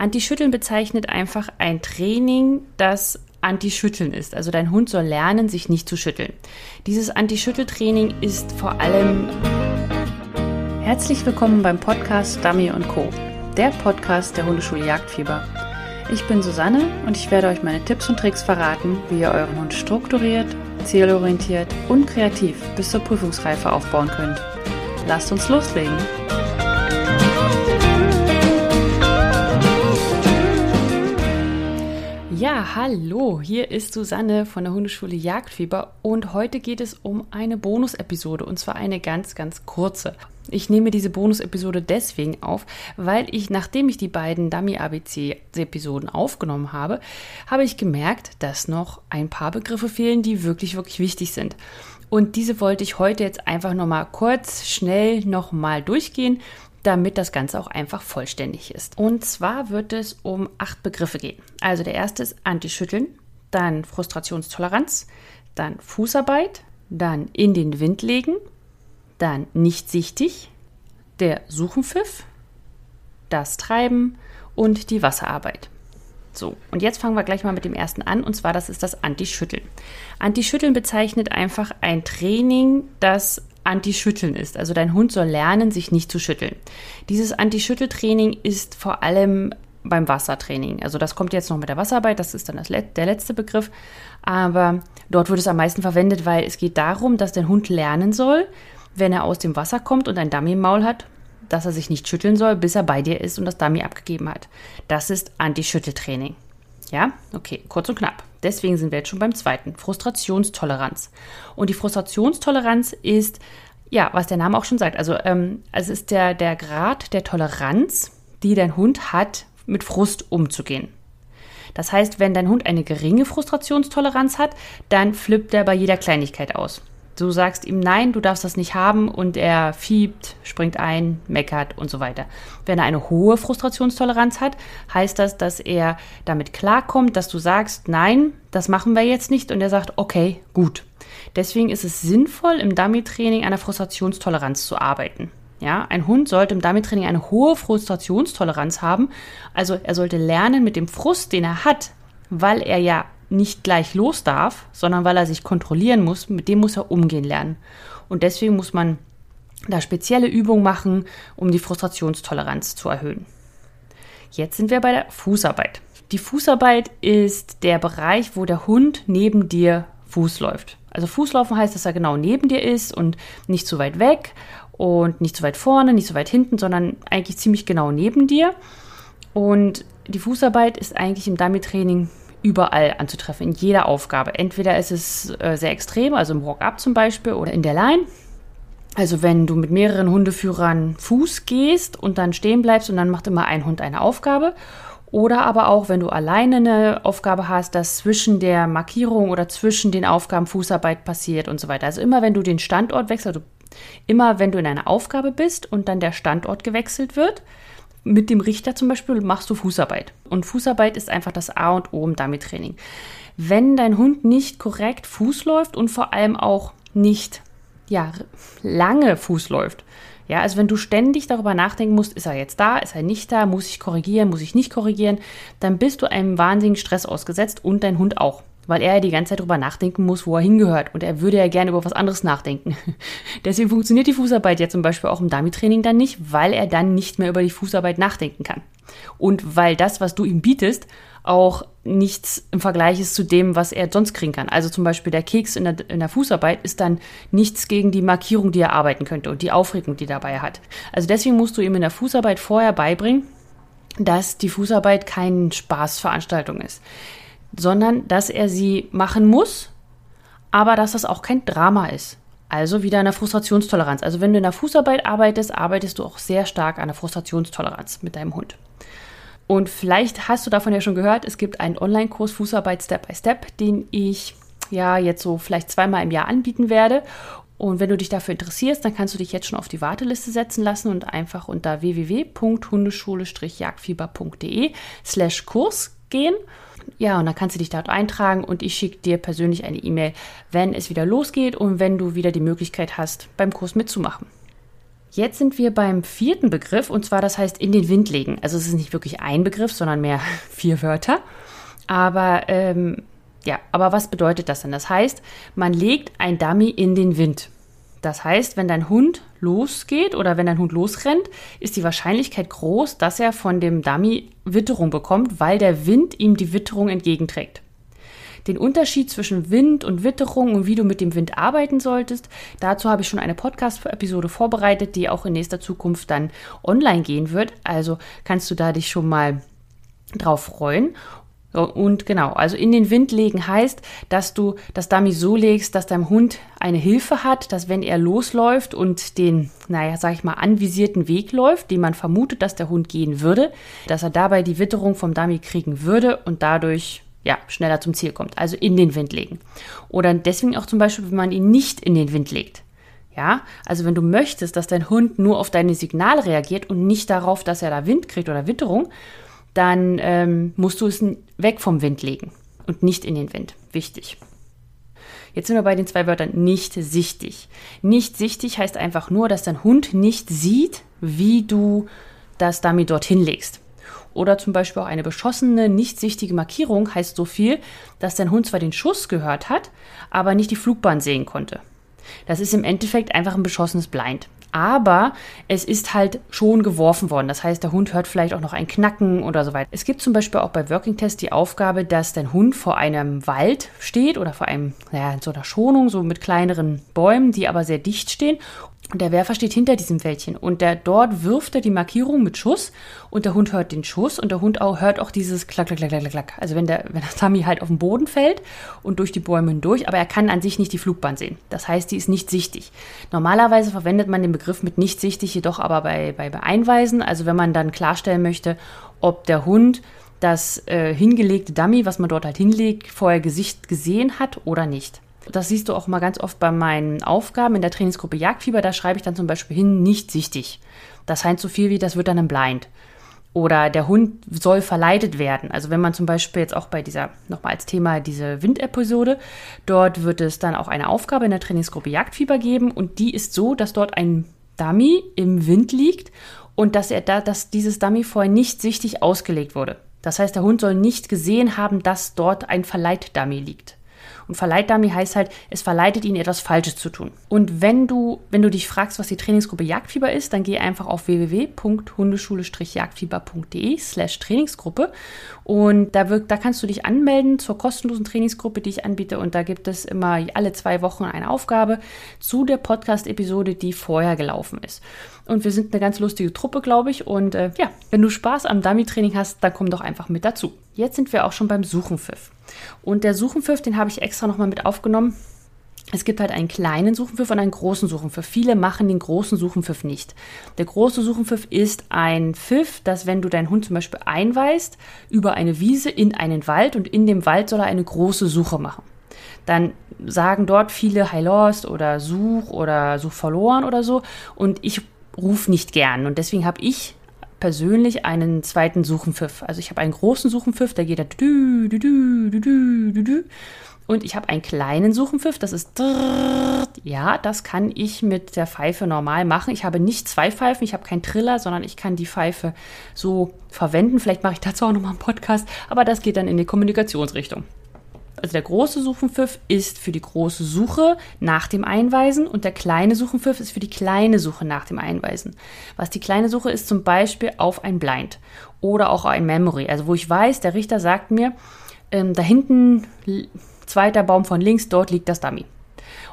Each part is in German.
Anti-Schütteln bezeichnet einfach ein Training, das Anti-Schütteln ist. Also dein Hund soll lernen, sich nicht zu schütteln. Dieses Anti-Schüttel-Training ist vor allem. Herzlich willkommen beim Podcast Dummy Co., der Podcast der Hundeschule Jagdfieber. Ich bin Susanne und ich werde euch meine Tipps und Tricks verraten, wie ihr euren Hund strukturiert, zielorientiert und kreativ bis zur Prüfungsreife aufbauen könnt. Lasst uns loslegen! Ja, hallo, hier ist Susanne von der Hundeschule Jagdfieber und heute geht es um eine Bonus-Episode und zwar eine ganz, ganz kurze. Ich nehme diese Bonus-Episode deswegen auf, weil ich, nachdem ich die beiden Dummy-ABC-Episoden aufgenommen habe, habe ich gemerkt, dass noch ein paar Begriffe fehlen, die wirklich, wirklich wichtig sind. Und diese wollte ich heute jetzt einfach nochmal kurz, schnell nochmal durchgehen, damit das Ganze auch einfach vollständig ist. Und zwar wird es um acht Begriffe gehen. Also der erste ist Antischütteln, dann Frustrationstoleranz, dann Fußarbeit, dann in den Wind legen, dann nicht sichtig, der Suchenpfiff, das Treiben und die Wasserarbeit. So, und jetzt fangen wir gleich mal mit dem ersten an, und zwar das ist das Antischütteln. Antischütteln bezeichnet einfach ein Training, das Anti-Schütteln ist. Also dein Hund soll lernen, sich nicht zu schütteln. Dieses Anti-Schütteltraining ist vor allem beim Wassertraining. Also das kommt jetzt noch mit der Wasserarbeit, das ist dann das, der letzte Begriff. Aber dort wird es am meisten verwendet, weil es geht darum, dass dein Hund lernen soll, wenn er aus dem Wasser kommt und ein Dummy im Maul hat, dass er sich nicht schütteln soll, bis er bei dir ist und das Dummy abgegeben hat. Das ist Anti-Schütteltraining. Ja, okay, kurz und knapp. Deswegen sind wir jetzt schon beim zweiten, Frustrationstoleranz. Und die Frustrationstoleranz ist, ja, was der Name auch schon sagt, also ähm, es ist der, der Grad der Toleranz, die dein Hund hat, mit Frust umzugehen. Das heißt, wenn dein Hund eine geringe Frustrationstoleranz hat, dann flippt er bei jeder Kleinigkeit aus. Du sagst ihm nein, du darfst das nicht haben und er fiebt, springt ein, meckert und so weiter. Wenn er eine hohe Frustrationstoleranz hat, heißt das, dass er damit klarkommt, dass du sagst nein, das machen wir jetzt nicht und er sagt okay, gut. Deswegen ist es sinnvoll, im Dummy-Training der Frustrationstoleranz zu arbeiten. Ja, ein Hund sollte im Dummy-Training eine hohe Frustrationstoleranz haben. Also er sollte lernen, mit dem Frust, den er hat, weil er ja nicht gleich los darf, sondern weil er sich kontrollieren muss, mit dem muss er umgehen lernen. Und deswegen muss man da spezielle Übungen machen, um die Frustrationstoleranz zu erhöhen. Jetzt sind wir bei der Fußarbeit. Die Fußarbeit ist der Bereich, wo der Hund neben dir Fuß läuft. Also Fußlaufen heißt, dass er genau neben dir ist und nicht zu weit weg und nicht zu weit vorne, nicht zu weit hinten, sondern eigentlich ziemlich genau neben dir. Und die Fußarbeit ist eigentlich im Dummy-Training überall anzutreffen, in jeder Aufgabe. Entweder ist es äh, sehr extrem, also im Walk-up zum Beispiel oder in der Line. Also wenn du mit mehreren Hundeführern Fuß gehst und dann stehen bleibst und dann macht immer ein Hund eine Aufgabe. Oder aber auch, wenn du alleine eine Aufgabe hast, dass zwischen der Markierung oder zwischen den Aufgaben Fußarbeit passiert und so weiter. Also immer, wenn du den Standort wechselst, also immer, wenn du in einer Aufgabe bist und dann der Standort gewechselt wird, mit dem Richter zum Beispiel machst du Fußarbeit. Und Fußarbeit ist einfach das A und O im Dummy-Training. Wenn dein Hund nicht korrekt Fuß läuft und vor allem auch nicht ja, lange Fuß läuft, ja, also wenn du ständig darüber nachdenken musst, ist er jetzt da, ist er nicht da, muss ich korrigieren, muss ich nicht korrigieren, dann bist du einem wahnsinnigen Stress ausgesetzt und dein Hund auch weil er ja die ganze Zeit darüber nachdenken muss, wo er hingehört. Und er würde ja gerne über was anderes nachdenken. Deswegen funktioniert die Fußarbeit ja zum Beispiel auch im Dummy-Training dann nicht, weil er dann nicht mehr über die Fußarbeit nachdenken kann. Und weil das, was du ihm bietest, auch nichts im Vergleich ist zu dem, was er sonst kriegen kann. Also zum Beispiel der Keks in der, in der Fußarbeit ist dann nichts gegen die Markierung, die er arbeiten könnte und die Aufregung, die dabei hat. Also deswegen musst du ihm in der Fußarbeit vorher beibringen, dass die Fußarbeit keine Spaßveranstaltung ist sondern dass er sie machen muss, aber dass das auch kein Drama ist. Also wieder eine Frustrationstoleranz. Also wenn du in der Fußarbeit arbeitest, arbeitest du auch sehr stark an der Frustrationstoleranz mit deinem Hund. Und vielleicht hast du davon ja schon gehört, es gibt einen Online-Kurs Fußarbeit Step by Step, den ich ja jetzt so vielleicht zweimal im Jahr anbieten werde. Und wenn du dich dafür interessierst, dann kannst du dich jetzt schon auf die Warteliste setzen lassen und einfach unter www.hundeschule-jagdfieber.de slash Kurs gehen ja, und dann kannst du dich dort eintragen und ich schicke dir persönlich eine E-Mail, wenn es wieder losgeht und wenn du wieder die Möglichkeit hast, beim Kurs mitzumachen. Jetzt sind wir beim vierten Begriff und zwar das heißt in den Wind legen. Also es ist nicht wirklich ein Begriff, sondern mehr vier Wörter. Aber ähm, ja, aber was bedeutet das denn? Das heißt, man legt ein Dummy in den Wind. Das heißt, wenn dein Hund losgeht oder wenn dein Hund losrennt, ist die Wahrscheinlichkeit groß, dass er von dem Dummy Witterung bekommt, weil der Wind ihm die Witterung entgegenträgt. Den Unterschied zwischen Wind und Witterung und wie du mit dem Wind arbeiten solltest, dazu habe ich schon eine Podcast-Episode vorbereitet, die auch in nächster Zukunft dann online gehen wird. Also kannst du da dich schon mal drauf freuen. Und genau, also in den Wind legen heißt, dass du das Dummy so legst, dass dein Hund eine Hilfe hat, dass wenn er losläuft und den, naja, sag ich mal, anvisierten Weg läuft, den man vermutet, dass der Hund gehen würde, dass er dabei die Witterung vom Dummy kriegen würde und dadurch ja, schneller zum Ziel kommt. Also in den Wind legen. Oder deswegen auch zum Beispiel, wenn man ihn nicht in den Wind legt. Ja, also wenn du möchtest, dass dein Hund nur auf deine Signale reagiert und nicht darauf, dass er da Wind kriegt oder Witterung, dann ähm, musst du es weg vom Wind legen und nicht in den Wind. Wichtig. Jetzt sind wir bei den zwei Wörtern nicht sichtig. Nicht sichtig heißt einfach nur, dass dein Hund nicht sieht, wie du das Dummy dorthin legst. Oder zum Beispiel auch eine beschossene, nicht sichtige Markierung heißt so viel, dass dein Hund zwar den Schuss gehört hat, aber nicht die Flugbahn sehen konnte. Das ist im Endeffekt einfach ein beschossenes Blind aber es ist halt schon geworfen worden. Das heißt, der Hund hört vielleicht auch noch ein Knacken oder so weiter. Es gibt zum Beispiel auch bei Working Test die Aufgabe, dass dein Hund vor einem Wald steht oder vor einem, naja, so einer Schonung, so mit kleineren Bäumen, die aber sehr dicht stehen und der Werfer steht hinter diesem Wäldchen und der dort wirft er die Markierung mit Schuss und der Hund hört den Schuss und der Hund auch, hört auch dieses Klack, Klack, Klack, Klack, Klack. Also wenn der, wenn der Dummy halt auf den Boden fällt und durch die Bäume hindurch, aber er kann an sich nicht die Flugbahn sehen. Das heißt, die ist nicht sichtig. Normalerweise verwendet man den Begriff mit nicht sichtig, jedoch aber bei, bei, bei Einweisen. Also wenn man dann klarstellen möchte, ob der Hund das äh, hingelegte Dummy, was man dort halt hinlegt, vorher Gesicht gesehen hat oder nicht. Das siehst du auch mal ganz oft bei meinen Aufgaben in der Trainingsgruppe Jagdfieber. Da schreibe ich dann zum Beispiel hin, nicht sichtig. Das heißt so viel wie, das wird dann ein Blind. Oder der Hund soll verleitet werden. Also wenn man zum Beispiel jetzt auch bei dieser, nochmal als Thema diese Windepisode, dort wird es dann auch eine Aufgabe in der Trainingsgruppe Jagdfieber geben und die ist so, dass dort ein Dummy im Wind liegt und dass er da, dass dieses Dummy vorher nicht sichtig ausgelegt wurde. Das heißt, der Hund soll nicht gesehen haben, dass dort ein Verleit-Dummy liegt. Und Verleitdummy heißt halt, es verleitet ihn, etwas Falsches zu tun. Und wenn du, wenn du dich fragst, was die Trainingsgruppe Jagdfieber ist, dann geh einfach auf www.hundeschule-jagdfieber.de slash Trainingsgruppe und da, wird, da kannst du dich anmelden zur kostenlosen Trainingsgruppe, die ich anbiete und da gibt es immer alle zwei Wochen eine Aufgabe zu der Podcast-Episode, die vorher gelaufen ist. Und wir sind eine ganz lustige Truppe, glaube ich. Und äh, ja, wenn du Spaß am Dummy-Training hast, dann komm doch einfach mit dazu. Jetzt sind wir auch schon beim Suchenpfiff. Und der Suchenpfiff, den habe ich extra nochmal mit aufgenommen. Es gibt halt einen kleinen Suchenpfiff und einen großen Suchenpfiff. Viele machen den großen Suchenpfiff nicht. Der große Suchenpfiff ist ein Pfiff, dass wenn du deinen Hund zum Beispiel einweist über eine Wiese in einen Wald und in dem Wald soll er eine große Suche machen. Dann sagen dort viele High Lost oder Such oder Such verloren oder so. Und ich rufe nicht gern. Und deswegen habe ich persönlich einen zweiten Suchenpfiff. Also ich habe einen großen Suchenpfiff, der geht da dü, dü, dü, dü, dü, dü, dü. Und ich habe einen kleinen Suchenpfiff, das ist ja, das kann ich mit der Pfeife normal machen. Ich habe nicht zwei Pfeifen, ich habe keinen Triller, sondern ich kann die Pfeife so verwenden. Vielleicht mache ich dazu auch nochmal einen Podcast, aber das geht dann in die Kommunikationsrichtung. Also der große Suchenpfiff ist für die große Suche nach dem Einweisen und der kleine Suchenpfiff ist für die kleine Suche nach dem Einweisen. Was die kleine Suche ist zum Beispiel auf ein Blind oder auch ein Memory. Also wo ich weiß, der Richter sagt mir, ähm, da hinten zweiter Baum von links, dort liegt das Dummy.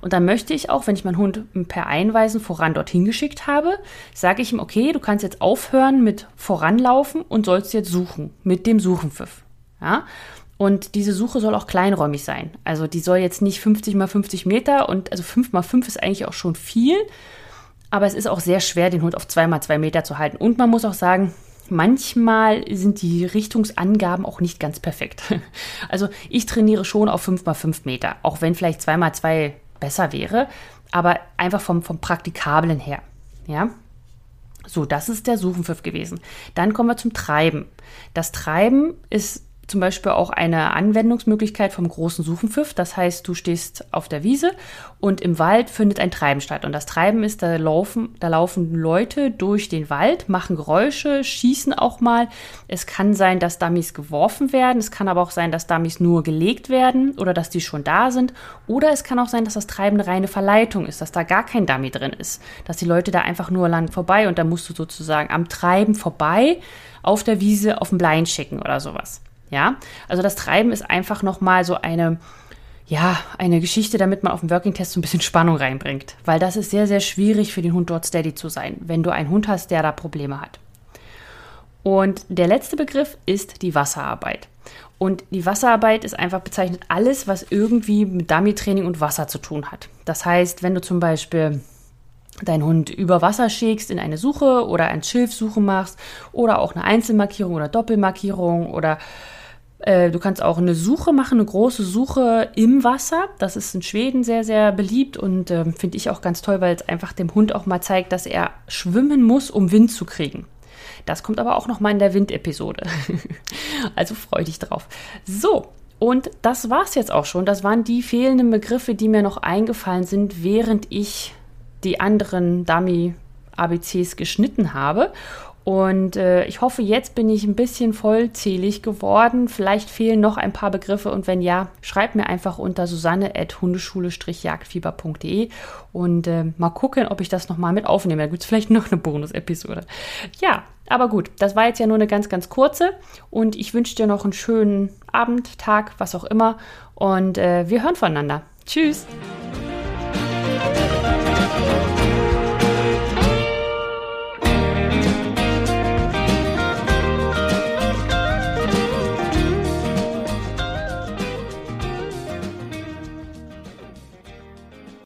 Und dann möchte ich auch, wenn ich meinen Hund per Einweisen voran dorthin geschickt habe, sage ich ihm, okay, du kannst jetzt aufhören mit voranlaufen und sollst jetzt suchen mit dem Suchenpfiff. Ja? Und diese Suche soll auch kleinräumig sein. Also die soll jetzt nicht 50 mal 50 Meter und also 5 mal 5 ist eigentlich auch schon viel. Aber es ist auch sehr schwer, den Hund auf 2 mal 2 Meter zu halten. Und man muss auch sagen, manchmal sind die Richtungsangaben auch nicht ganz perfekt. Also ich trainiere schon auf 5 mal 5 Meter, auch wenn vielleicht 2 mal 2 besser wäre, aber einfach vom, vom Praktikablen her. Ja. So, das ist der Suchenpfiff gewesen. Dann kommen wir zum Treiben. Das Treiben ist zum Beispiel auch eine Anwendungsmöglichkeit vom großen Suchenpfiff. Das heißt, du stehst auf der Wiese und im Wald findet ein Treiben statt. Und das Treiben ist, da laufen, da laufen Leute durch den Wald, machen Geräusche, schießen auch mal. Es kann sein, dass Dummies geworfen werden. Es kann aber auch sein, dass Dummies nur gelegt werden oder dass die schon da sind. Oder es kann auch sein, dass das Treiben eine reine Verleitung ist, dass da gar kein Dummy drin ist. Dass die Leute da einfach nur lang vorbei und da musst du sozusagen am Treiben vorbei auf der Wiese auf den Blind schicken oder sowas. Ja, also das Treiben ist einfach nochmal so eine, ja, eine Geschichte, damit man auf dem Working Test so ein bisschen Spannung reinbringt. Weil das ist sehr, sehr schwierig für den Hund dort steady zu sein, wenn du einen Hund hast, der da Probleme hat. Und der letzte Begriff ist die Wasserarbeit. Und die Wasserarbeit ist einfach bezeichnet alles, was irgendwie mit Dummy-Training und Wasser zu tun hat. Das heißt, wenn du zum Beispiel deinen Hund über Wasser schickst in eine Suche oder ein Schilfsuche machst oder auch eine Einzelmarkierung oder Doppelmarkierung oder äh, du kannst auch eine Suche machen, eine große Suche im Wasser. Das ist in Schweden sehr, sehr beliebt und äh, finde ich auch ganz toll, weil es einfach dem Hund auch mal zeigt, dass er schwimmen muss, um Wind zu kriegen. Das kommt aber auch noch mal in der Windepisode. also freu dich drauf. So, und das war's jetzt auch schon. Das waren die fehlenden Begriffe, die mir noch eingefallen sind, während ich die anderen Dummy-ABCs geschnitten habe. Und äh, ich hoffe, jetzt bin ich ein bisschen vollzählig geworden. Vielleicht fehlen noch ein paar Begriffe und wenn ja, schreibt mir einfach unter susanne.hundeschule-jagdfieber.de und äh, mal gucken, ob ich das nochmal mit aufnehme. Da gibt es vielleicht noch eine Bonus-Episode. Ja, aber gut, das war jetzt ja nur eine ganz, ganz kurze und ich wünsche dir noch einen schönen Abend, Tag, was auch immer und äh, wir hören voneinander. Tschüss!